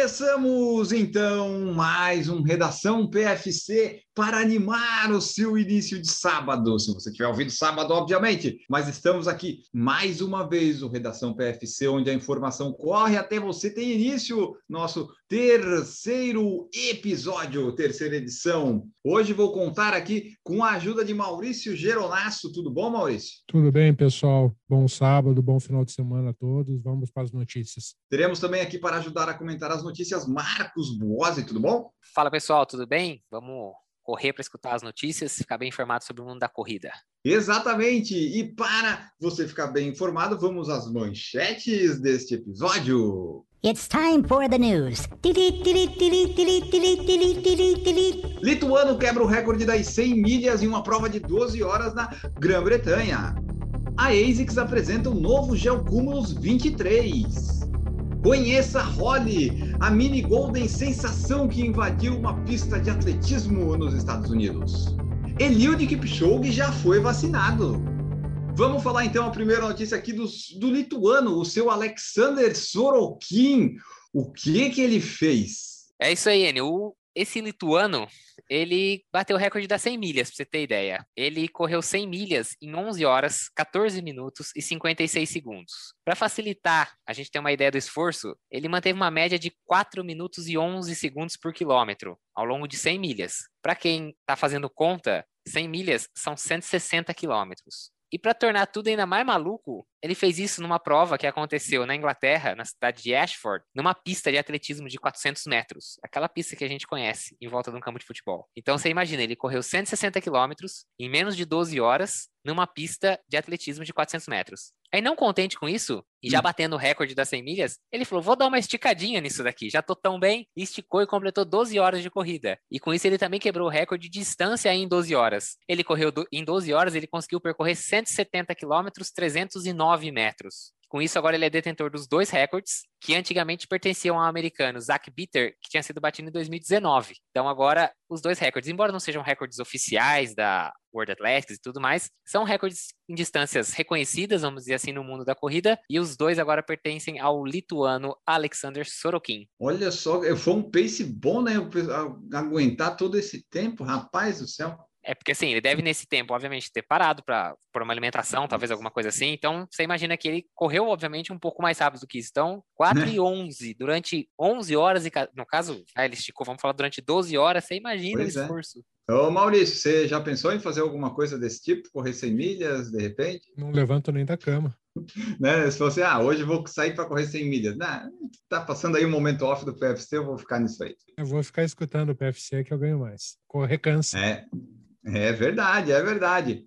Começamos então mais um Redação PFC para animar o seu início de sábado. Se você tiver ouvido sábado, obviamente, mas estamos aqui mais uma vez o Redação PFC, onde a informação corre até você tem início. Nosso terceiro episódio, terceira edição. Hoje vou contar aqui com a ajuda de Maurício Geronasso. Tudo bom, Maurício? Tudo bem, pessoal. Bom sábado, bom final de semana a todos. Vamos para as notícias. Teremos também aqui para ajudar a comentar as notícias Marcos Buozzi. Tudo bom? Fala pessoal, tudo bem? Vamos correr para escutar as notícias, ficar bem informado sobre o mundo da corrida. Exatamente! E para você ficar bem informado, vamos às manchetes deste episódio. It's time for the news. Lituano quebra o recorde das 100 milhas em uma prova de 12 horas na Grã-Bretanha. A ASICS apresenta o novo Gel Cumulus 23. Conheça a Holly, a mini Golden sensação que invadiu uma pista de atletismo nos Estados Unidos. Eliud Kipchoge já foi vacinado. Vamos falar então a primeira notícia aqui do, do lituano, o seu Alexander Sorokin. O que que ele fez? É isso aí, Enio. Esse lituano, ele bateu o recorde das 100 milhas, para você ter ideia. Ele correu 100 milhas em 11 horas, 14 minutos e 56 segundos. Para facilitar a gente ter uma ideia do esforço, ele manteve uma média de 4 minutos e 11 segundos por quilômetro ao longo de 100 milhas. Para quem está fazendo conta, 100 milhas são 160 quilômetros. E para tornar tudo ainda mais maluco, ele fez isso numa prova que aconteceu na Inglaterra, na cidade de Ashford, numa pista de atletismo de 400 metros. Aquela pista que a gente conhece em volta de um campo de futebol. Então você imagina, ele correu 160 quilômetros em menos de 12 horas numa pista de atletismo de 400 metros. Aí, não contente com isso, e já batendo o recorde das 100 milhas, ele falou: vou dar uma esticadinha nisso daqui, já tô tão bem. E esticou e completou 12 horas de corrida. E com isso, ele também quebrou o recorde de distância em 12 horas. Ele correu do, em 12 horas, ele conseguiu percorrer 170 quilômetros, 309 metros. Com isso, agora ele é detentor dos dois recordes, que antigamente pertenciam ao americano Zach Bitter, que tinha sido batido em 2019. Então, agora, os dois recordes, embora não sejam recordes oficiais da World Athletics e tudo mais, são recordes em distâncias reconhecidas, vamos dizer assim, no mundo da corrida, e os dois agora pertencem ao lituano Alexander Sorokin. Olha só, foi um pace bom, né? Aguentar todo esse tempo, rapaz do céu. É porque assim, ele deve nesse tempo, obviamente, ter parado para por uma alimentação, talvez alguma coisa assim. Então, você imagina que ele correu, obviamente, um pouco mais rápido do que isso. Então, 4 e 11, durante 11 horas, e no caso, ah, ele esticou, vamos falar, durante 12 horas, você imagina Pois o é. esforço. Ô Maurício, você já pensou em fazer alguma coisa desse tipo? Correr 100 milhas, de repente? Não levanto nem da cama. Né? Se você, ah, hoje eu vou sair para correr 100 milhas. Não, tá passando aí um momento off do PFC, eu vou ficar nisso aí. Eu vou ficar escutando o PFC que eu ganho mais. Correr cansa. É, é verdade, é verdade.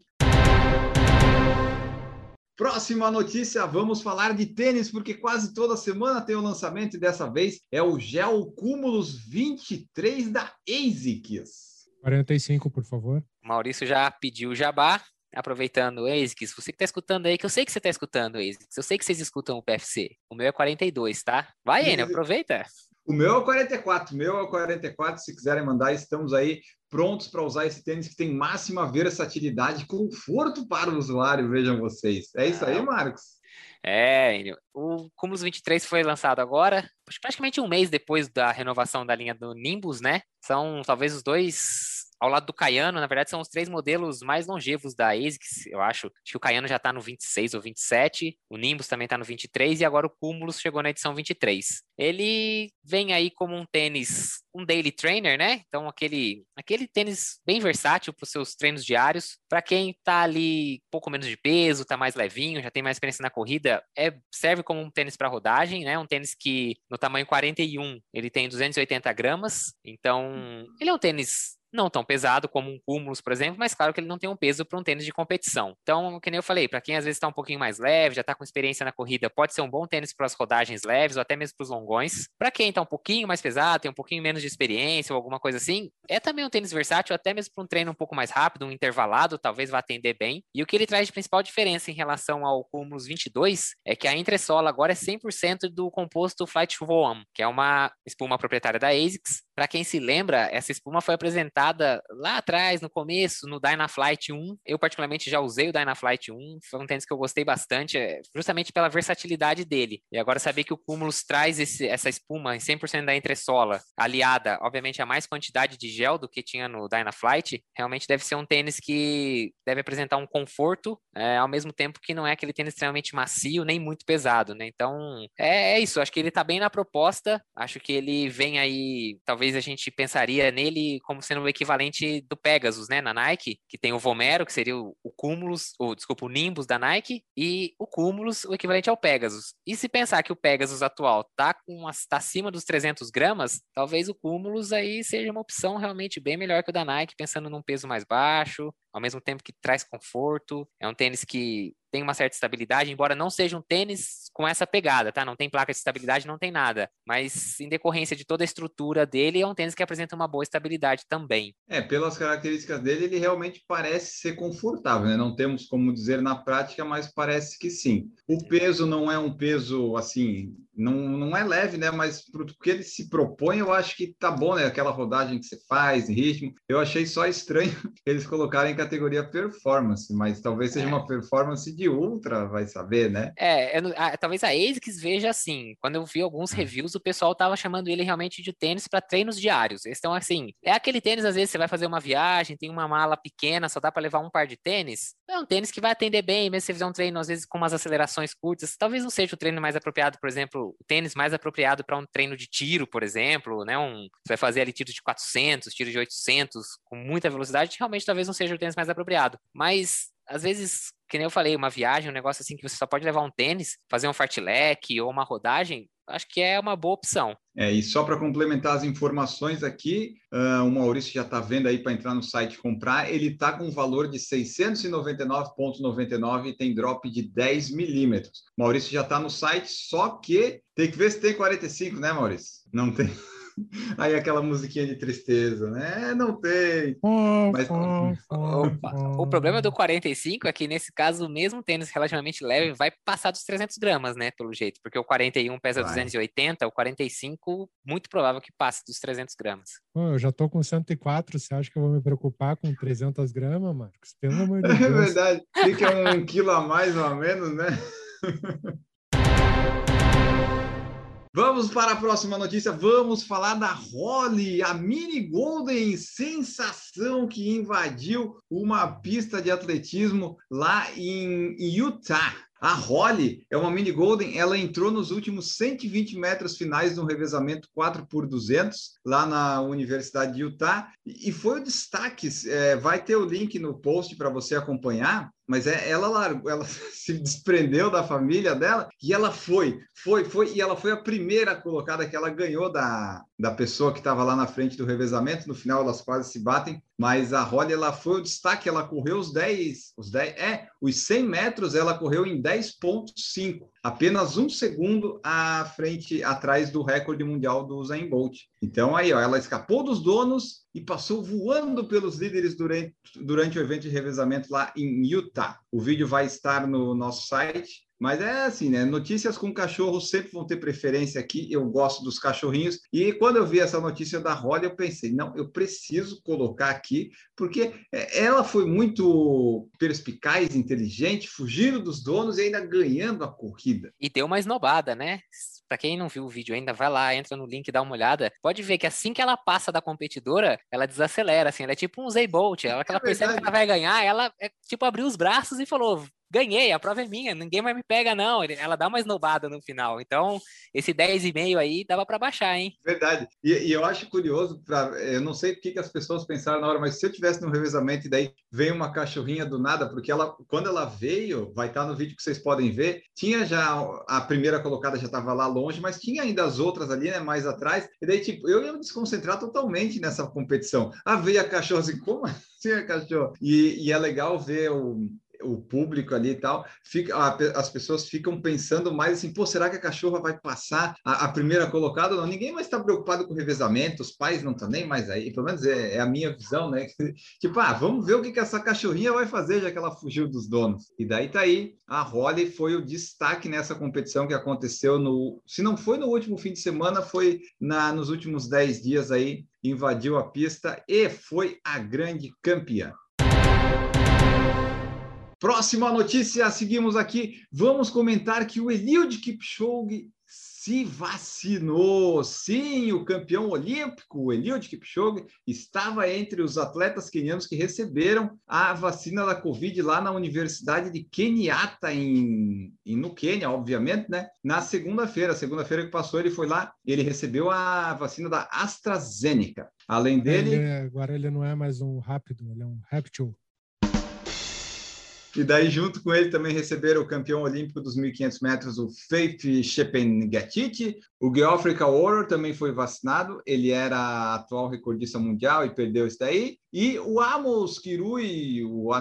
Próxima notícia, vamos falar de tênis, porque quase toda semana tem o lançamento e dessa vez é o Gel Cumulus 23 da ASICS. 45, por favor. O Maurício já pediu o jabá, aproveitando, ASICS, você que tá escutando aí, que eu sei que você tá escutando, ASICS, eu sei que vocês escutam o PFC. O meu é 42, tá? Vai, Enio, aproveita. O meu é o 44, o meu é o 44. Se quiserem mandar, estamos aí prontos para usar esse tênis que tem máxima versatilidade e conforto para o usuário, vejam vocês. É isso aí, Marcos? É, o Cumulus 23 foi lançado agora, praticamente um mês depois da renovação da linha do Nimbus, né? São talvez os dois ao lado do Cayano, na verdade, são os três modelos mais longevos da ASICS, eu acho. Acho que o Cayano já está no 26 ou 27, o Nimbus também está no 23 e agora o Cumulus chegou na edição 23. Ele vem aí como um tênis, um daily trainer, né? Então aquele, aquele tênis bem versátil para os seus treinos diários. Para quem está ali pouco menos de peso, está mais levinho, já tem mais experiência na corrida, é, serve como um tênis para rodagem, né? Um tênis que no tamanho 41 ele tem 280 gramas, então ele é um tênis não tão pesado como um Cumulus, por exemplo, mas claro que ele não tem um peso para um tênis de competição. Então, que nem eu falei, para quem às vezes está um pouquinho mais leve, já está com experiência na corrida, pode ser um bom tênis para as rodagens leves ou até mesmo para os longões. Para quem está um pouquinho mais pesado, tem um pouquinho menos de experiência ou alguma coisa assim, é também um tênis versátil, até mesmo para um treino um pouco mais rápido, um intervalado, talvez vá atender bem. E o que ele traz de principal diferença em relação ao Cumulus 22 é que a entressola agora é 100% do composto Flight Foam, que é uma espuma proprietária da ASICS. Para quem se lembra, essa espuma foi apresentada lá atrás, no começo, no Dynaflight 1. Eu, particularmente, já usei o Dynaflight 1. Foi um tênis que eu gostei bastante, é, justamente pela versatilidade dele. E agora saber que o Cumulus traz esse, essa espuma em 100% da entressola, aliada, obviamente, a mais quantidade de gel do que tinha no Dynaflight, realmente deve ser um tênis que deve apresentar um conforto, é, ao mesmo tempo que não é aquele tênis extremamente macio, nem muito pesado, né? Então, é, é isso. Acho que ele tá bem na proposta. Acho que ele vem aí, talvez a gente pensaria nele como sendo o equivalente do Pegasus, né, na Nike, que tem o Vomero, que seria o, o Cumulus, ou desculpa, o Nimbus da Nike, e o Cumulus, o equivalente ao Pegasus. E se pensar que o Pegasus atual tá com tá acima dos 300 gramas, talvez o Cumulus aí seja uma opção realmente bem melhor que o da Nike, pensando num peso mais baixo, ao mesmo tempo que traz conforto. É um tênis que tem uma certa estabilidade, embora não seja um tênis com essa pegada, tá? Não tem placa de estabilidade, não tem nada. Mas em decorrência de toda a estrutura dele, é um tênis que apresenta uma boa estabilidade também. É, pelas características dele, ele realmente parece ser confortável, né? Não temos como dizer na prática, mas parece que sim. O peso não é um peso assim, não, não é leve, né? Mas pro que ele se propõe, eu acho que tá bom, né? Aquela rodagem que você faz, ritmo. Eu achei só estranho eles colocarem em categoria performance, mas talvez seja é. uma performance de ultra vai saber, né? É, eu, a, talvez a ASICS veja assim. Quando eu vi alguns hum. reviews, o pessoal tava chamando ele realmente de tênis para treinos diários. Então, assim, é aquele tênis, às vezes, você vai fazer uma viagem, tem uma mala pequena, só dá para levar um par de tênis. É um tênis que vai atender bem, mesmo se você fizer um treino, às vezes, com umas acelerações curtas. Talvez não seja o treino mais apropriado, por exemplo, o tênis mais apropriado para um treino de tiro, por exemplo, né? Um, você vai fazer ali tiros de 400, tiros de 800, com muita velocidade, realmente talvez não seja o tênis mais apropriado. Mas às vezes, que nem eu falei, uma viagem, um negócio assim que você só pode levar um tênis, fazer um fartlek ou uma rodagem, acho que é uma boa opção. É, e só para complementar as informações aqui, uh, o Maurício já está vendo aí para entrar no site comprar, ele está com um valor de 699,99 e tem drop de 10 milímetros. Maurício já está no site, só que tem que ver se tem 45, né, Maurício? Não tem. Aí aquela musiquinha de tristeza, né? Não tem. Mas... o problema do 45 é que, nesse caso, o mesmo tênis relativamente leve vai passar dos 300 gramas, né? Pelo jeito, porque o 41 pesa vai. 280, o 45, muito provável que passe dos 300 gramas. Pô, eu já tô com 104, você acha que eu vou me preocupar com 300 gramas, Marcos? Pelo amor de é Deus. É verdade. Fica um quilo a mais ou a menos, né? Vamos para a próxima notícia. Vamos falar da Holly, a mini Golden sensação que invadiu uma pista de atletismo lá em Utah. A Holly é uma mini Golden, ela entrou nos últimos 120 metros finais no revezamento 4 por 200 lá na Universidade de Utah e foi o destaque. É, vai ter o link no post para você acompanhar mas é, ela largou, ela se desprendeu da família dela e ela foi, foi, foi, e ela foi a primeira colocada que ela ganhou da, da pessoa que estava lá na frente do revezamento. No final elas quase se batem, mas a Holly ela foi o destaque, ela correu os 10, os 10, é, os 100 metros ela correu em 10.5, apenas um segundo à frente, atrás do recorde mundial do Usain Bolt. Então aí, ó, ela escapou dos donos e passou voando pelos líderes durante, durante o evento de revezamento lá em Utah. O vídeo vai estar no nosso site. Mas é assim, né? Notícias com cachorros sempre vão ter preferência aqui. Eu gosto dos cachorrinhos. E quando eu vi essa notícia da Holly, eu pensei, não, eu preciso colocar aqui, porque é, ela foi muito perspicaz, inteligente, fugindo dos donos e ainda ganhando a corrida. E deu uma esnobada, né? Para quem não viu o vídeo ainda, vai lá, entra no link, dá uma olhada. Pode ver que assim que ela passa da competidora, ela desacelera, assim, ela é tipo um Zay Bolt. Ela que ela é percebe que ela vai ganhar, ela é tipo abriu os braços e falou: ganhei, a prova é minha, ninguém mais me pega, não. Ela dá uma esnobada no final. Então, esse 10,5 aí dava pra baixar, hein? Verdade. E, e eu acho curioso, pra, eu não sei o que, que as pessoas pensaram na hora, mas se eu tivesse no revezamento e daí veio uma cachorrinha do nada, porque ela, quando ela veio, vai estar no vídeo que vocês podem ver, tinha já a primeira colocada já estava lá longe, mas tinha ainda as outras ali, né, mais atrás. E daí, tipo, eu ia me desconcentrar totalmente nessa competição. Ah, veio a cachorra assim, como assim a cachorra? E, e é legal ver o, o público ali e tal, fica, a as pessoas ficam pensando mais assim, pô, será que a cachorra vai passar a, a primeira colocada não? Ninguém mais está preocupado com revezamento, os pais não estão nem mais aí, pelo menos é, é a minha visão, né? tipo, ah, vamos ver o que, que essa cachorrinha vai fazer, já que ela fugiu dos donos. E daí tá aí, a Holly foi o destaque nessa competição que aconteceu no, se não foi no último fim de semana, foi na, nos últimos 10 dias aí, invadiu a pista e foi a grande campeã. Próxima notícia, seguimos aqui. Vamos comentar que o Eliud Kipchoge se vacinou. Sim, o campeão olímpico, o Eliud Kipchoge, estava entre os atletas quenianos que receberam a vacina da Covid lá na Universidade de Kenyatta, em, em- no Quênia, obviamente, né? Na segunda-feira, segunda-feira que passou, ele foi lá, ele recebeu a vacina da AstraZeneca. Além dele, Ele- agora ele não é mais um rápido, ele é um réptil. E daí, junto com ele, também receberam o campeão olímpico dos 1.500 metros, o Faith Chepngetich. O Geoffrey Kauer também foi vacinado. Ele era atual recordista mundial e perdeu isso daí. E o Amos Kirui, o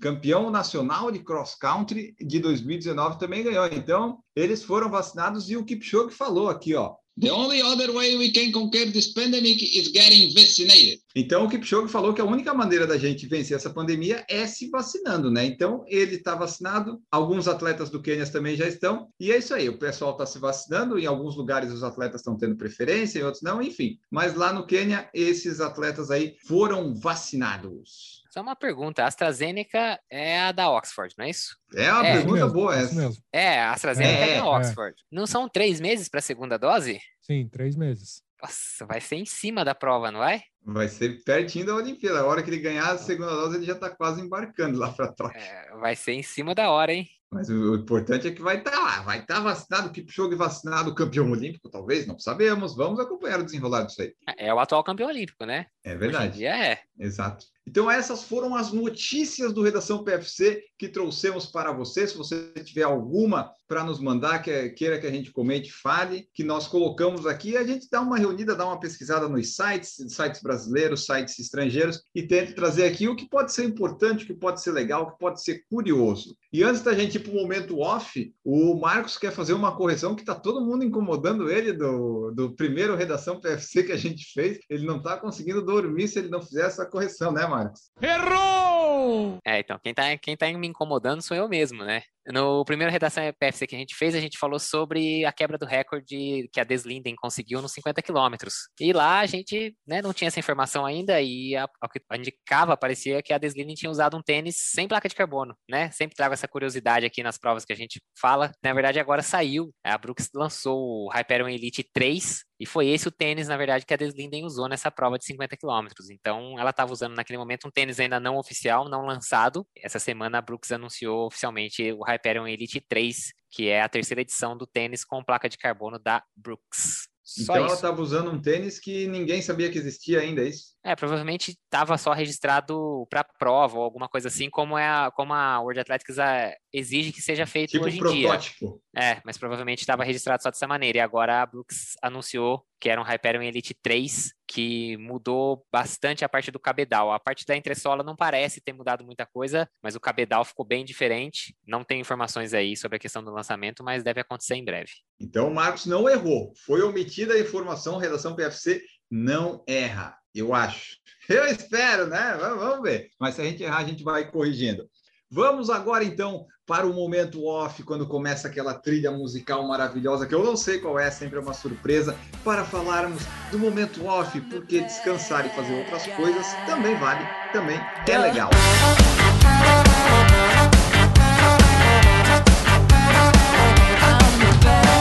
campeão nacional de cross country de 2019, também ganhou. Então, eles foram vacinados e o Kipchoge falou aqui, ó. The only other way we can conquer this pandemic is getting vaccinated. Então, o Kipchoge falou que a única maneira da gente vencer essa pandemia é se vacinando, né? Então, ele está vacinado, alguns atletas do Quênia também já estão, e é isso aí, o pessoal está se vacinando, em alguns lugares os atletas estão tendo preferência, em outros não, enfim. Mas lá no Quênia, esses atletas aí foram vacinados. Só uma pergunta: a AstraZeneca é a da Oxford, não é isso? É uma É, pergunta mesmo, boa essa. mesmo. É, a AstraZeneca é, É, da é. Oxford. Não são três meses para a segunda dose? Sim, três meses. Nossa, vai ser em cima da prova, não vai? Vai ser pertinho da Olimpíada. A hora que ele ganhar a segunda dose, ele já está quase embarcando lá para Tóquio. É, vai ser em cima da hora, hein? Mas o, o importante é que vai estar lá, vai estar vacinado, o Kipchoge vacinado, campeão olímpico, talvez, não sabemos. Vamos acompanhar o desenrolar disso aí. É o atual campeão olímpico, né? É Hoje em verdade. dia é. Exato. Então, essas foram as notícias do Redação PFC que trouxemos para você. Se você tiver alguma para nos mandar, que queira que a gente comente, fale, que nós colocamos aqui, a gente dá uma reunida, dá uma pesquisada nos sites, sites brasileiros, sites estrangeiros, e tenta trazer aqui o que pode ser importante, o que pode ser legal, o que pode ser curioso. E antes da gente ir para o momento off, o Marcos quer fazer uma correção que está todo mundo incomodando ele do, do primeiro Redação PFC que a gente fez. Ele não está conseguindo dormir se ele não fizer essa correção, né, Marcos? Errou! É, então, quem tá, quem tá me incomodando sou eu mesmo, né? No primeiro redação PFC que a gente fez, a gente falou sobre a quebra do recorde que a Deslinden conseguiu nos 50 quilômetros. E lá a gente né, não tinha essa informação ainda e ao que indicava, parecia que a Deslinden tinha usado um tênis sem placa de carbono, né? Sempre trago essa curiosidade aqui nas provas que a gente fala. Na verdade, agora saiu. A Brooks lançou o Hyperion Elite 3 e foi esse o tênis, na verdade, que a Deslinden usou nessa prova de 50 quilômetros. Então, ela estava usando naquele momento um tênis ainda não oficial, não lançado. Essa semana a Brooks anunciou oficialmente o Hyperion Elite 3, que é a terceira edição do tênis com placa de carbono da Brooks. Só então ela isso. estava usando um tênis que ninguém sabia que existia ainda, é isso? É, provavelmente estava só registrado para prova ou alguma coisa assim, como, é a, como a World Athletics a- exige que seja feito Tipo hoje em dia. protótipo. É, mas provavelmente estava registrado só dessa maneira. E agora a Brooks anunciou que era um Hyperion Elite 3, que mudou bastante a parte do cabedal. A parte da entressola não parece ter mudado muita coisa, mas o cabedal ficou bem diferente. Não tem informações aí sobre a questão do lançamento, mas deve acontecer em breve. Então o Marcos não errou. Foi omitida a informação, redação PFC não erra, eu acho. Eu espero, né? Vamos, ver. Mas se a gente errar, a gente vai corrigindo. Vamos agora então para o momento off, quando começa aquela trilha musical maravilhosa, que eu não sei qual é, sempre é uma surpresa, para falarmos do momento off, porque descansar e fazer outras coisas também vale, também é legal.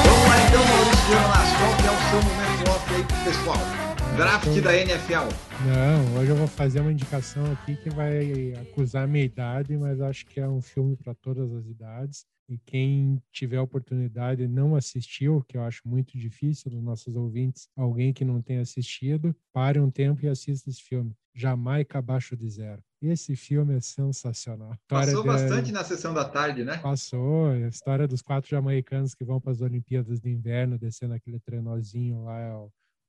Vamos lá então, Maurício Jonas, qual que é o seu momento off aí pessoal? Draft da NFL? Não, hoje eu vou fazer uma indicação aqui que vai acusar a minha idade, mas acho que é um filme para todas as idades. E quem tiver a oportunidade e não assistiu, que eu acho muito difícil dos nossos ouvintes, alguém que não tenha assistido, pare um tempo e assista esse filme. Jamaica Abaixo de Zero. Esse filme é sensacional. Passou de- bastante na sessão da tarde, né? Passou, a história dos quatro jamaicanos que vão para as Olimpíadas de Inverno, descendo aquele trenozinho lá, é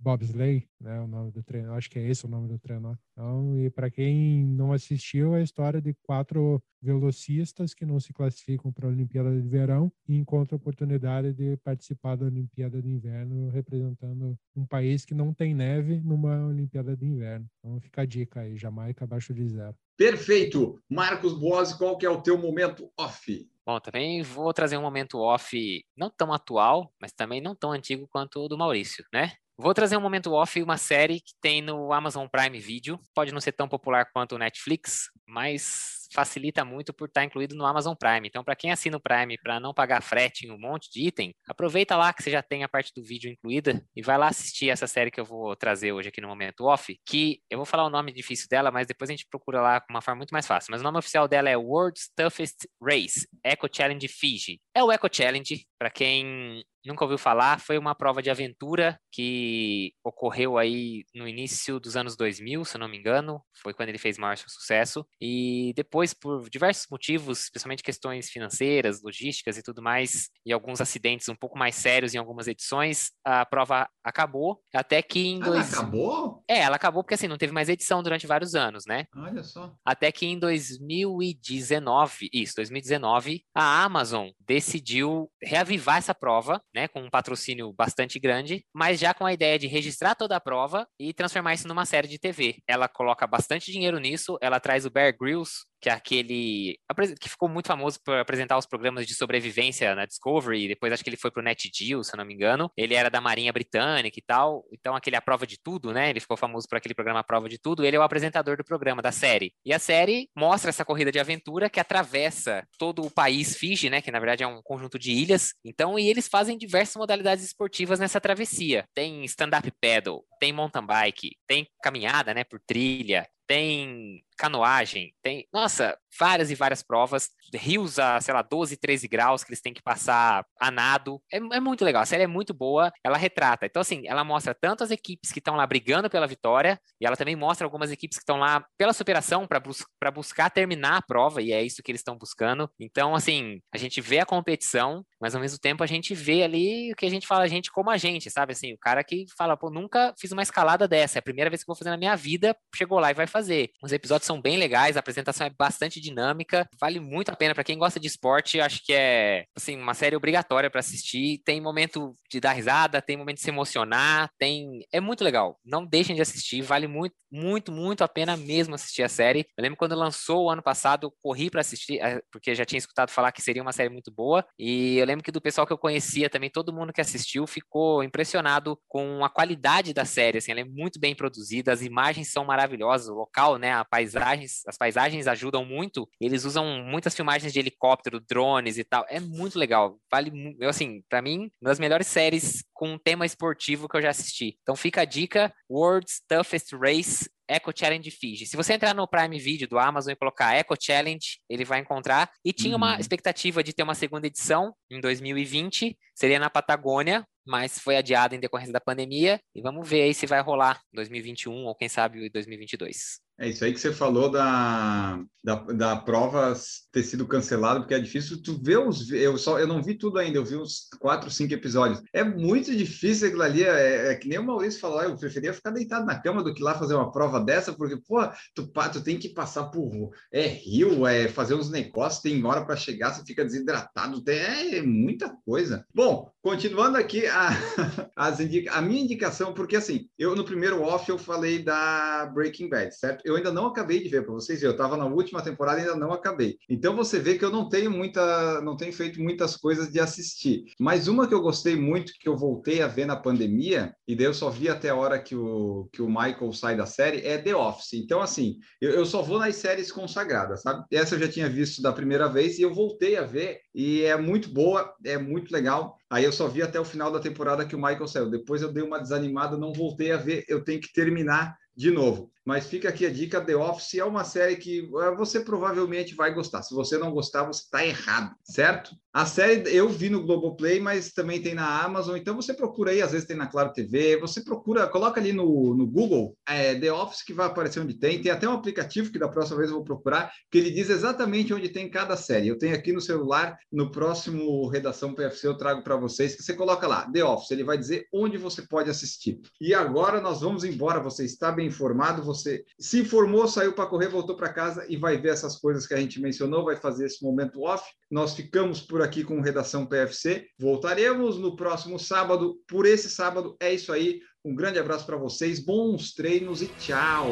bobsleigh, né, o nome do treino, acho que é esse o nome do trenó. Então, e para quem não assistiu, é a história de quatro velocistas que não se classificam para a Olimpíada de Verão e encontram a oportunidade de participar da Olimpíada de Inverno representando um país que não tem neve numa Olimpíada de Inverno. Então fica a dica aí, Jamaica abaixo de zero. Perfeito. Marcos Boas, qual que é o teu momento off? Bom, também vou trazer um momento off não tão atual, mas também não tão antigo quanto o do Maurício, né? Vou trazer um momento off, uma série que tem no Amazon Prime Video. Pode não ser tão popular quanto o Netflix, mas facilita muito por estar incluído no Amazon Prime. Então, para quem assina o Prime para não pagar frete em um monte de item, aproveita lá que você já tem a parte do vídeo incluída e vai lá assistir essa série que eu vou trazer hoje aqui no momento off, que eu vou falar o nome difícil dela, mas depois a gente procura lá com uma forma muito mais fácil. Mas o nome oficial dela é World's Toughest Race, Eco Challenge Fiji. É o Eco Challenge, para quem nunca ouviu falar, foi uma prova de aventura que ocorreu aí no início dos anos 2000, se eu não me engano, foi quando ele fez maior sucesso, e depois, por diversos motivos, especialmente questões financeiras, logísticas e tudo mais, e alguns acidentes um pouco mais sérios em algumas edições, a prova acabou, até que em Ah, dois... acabou? É, ela acabou porque assim, não teve mais edição durante vários anos, né? Olha só. Até que em 2019, isso, 2019, a Amazon decidiu reavivar essa prova, né, com um patrocínio bastante grande, mas já com a ideia de registrar toda a prova e transformar isso numa série de TV. Ela coloca bastante dinheiro nisso, ela traz o Bear Grylls, que é aquele que ficou muito famoso por apresentar os programas de sobrevivência na Discovery, e depois acho que ele foi pro Net Geo, se eu não me engano. Ele era da Marinha Britânica e tal, então aquele A Prova de Tudo, né? Ele ficou famoso por aquele programa A Prova de Tudo. Ele é o apresentador do programa, da série. E a série mostra essa corrida de aventura que atravessa todo o país Fiji, né? Que na verdade é um conjunto de ilhas. Então, e eles fazem diversas modalidades esportivas nessa travessia. Tem stand-up paddle, tem mountain bike, tem caminhada, né? Por trilha, tem canoagem, tem, nossa, várias e várias provas, rios a, sei lá, 12, 13 graus que eles têm que passar a nado. É, é muito legal, a série é muito boa, ela retrata. Então, assim, ela mostra tanto as equipes que estão lá brigando pela vitória, e ela também mostra algumas equipes que estão lá pela superação para bus buscar terminar a prova, e é isso que eles estão buscando. Então, assim, a gente vê a competição, mas ao mesmo tempo a gente vê ali o que a gente fala, a gente como a gente, sabe? Assim, o cara que fala, pô, nunca fiz uma escalada dessa, é a primeira vez que eu vou fazer na minha vida, chegou lá e vai fazer. Os episódios são bem legais, a apresentação é bastante dinâmica, vale muito a pena para quem gosta de esporte, acho que é, assim, uma série obrigatória para assistir. Tem momento de dar risada, tem momento de se emocionar, tem é muito legal. Não deixem de assistir, vale muito, muito, muito a pena mesmo assistir a série. Eu lembro quando lançou o ano passado, eu corri para assistir, eh, porque já tinha escutado falar que seria uma série muito boa, e eu lembro que do pessoal que eu conhecia também, todo mundo que assistiu ficou impressionado com a qualidade da série, assim, ela é muito bem produzida, as imagens são maravilhosas, o local, né, a paisagens, as paisagens ajudam muito, eles usam muitas filmagens de helicóptero, drones e tal, é muito legal, vale, eu assim, para mim, uma das melhores séries com um tema esportivo que eu já assisti. Então fica a dica, World's Toughest Race, Eco Challenge Fiji. Se você entrar no Prime Video do Amazon e colocar Eco Challenge, ele vai encontrar. E tinha uma Uhum. expectativa de ter uma segunda edição em 2020, seria na Patagônia, mas foi adiada em decorrência da pandemia. E vamos ver aí se vai rolar 2021 ou quem sabe 2022. É isso aí que você falou da, da, da prova ter sido cancelada, porque é difícil tu ver os. Eu, só, eu não vi tudo ainda, eu vi uns quatro, cinco episódios. É muito difícil aquilo ali. É, é que nem o Maurício falou, "Ah, eu preferia ficar deitado na cama do que lá fazer uma prova dessa, porque, pô, tu, tu tem que passar por é, rio, é fazer uns negócios, tem hora para chegar, você fica desidratado, tem, é, muita coisa. Bom, continuando aqui a, as indica, a minha indicação, porque assim, eu no primeiro off eu falei da Breaking Bad, certo? Eu eu ainda não acabei de ver, para vocês verem. Eu estava na última temporada e ainda não acabei. Então você vê que eu não tenho muita, não tenho feito muitas coisas de assistir. Mas uma que eu gostei muito, que eu voltei a ver na pandemia, e daí eu só vi até a hora que o, que o Michael sai da série, é The Office. Então, assim, eu, eu só vou nas séries consagradas, sabe? Essa eu já tinha visto da primeira vez e eu voltei a ver, e é muito boa, é muito legal. Aí eu só vi até o final da temporada que o Michael saiu. Depois eu dei uma desanimada, não voltei a ver. Eu tenho que terminar de novo. Mas fica aqui a dica: The Office é uma série que eh, você provavelmente vai gostar. Se você não gostar, você está errado, certo? A série eu vi no Globoplay, mas também tem na Amazon. Então você procura aí, às vezes tem na Claro TV. Você procura, coloca ali no, no Google é, The Office que vai aparecer onde tem. Tem até um aplicativo que da próxima vez eu vou procurar, que ele diz exatamente onde tem cada série. Eu tenho aqui no celular, no próximo Redação PFC eu trago para vocês, que você coloca lá, The Office, ele vai dizer onde você pode assistir. E agora nós vamos embora, você está bem informado, você se informou, saiu para correr, voltou para casa e vai ver essas coisas que a gente mencionou, vai fazer esse momento off. Nós ficamos por aqui com Redação PFC. Voltaremos no próximo sábado. Por esse sábado é isso aí. Um grande abraço para vocês, bons treinos e tchau.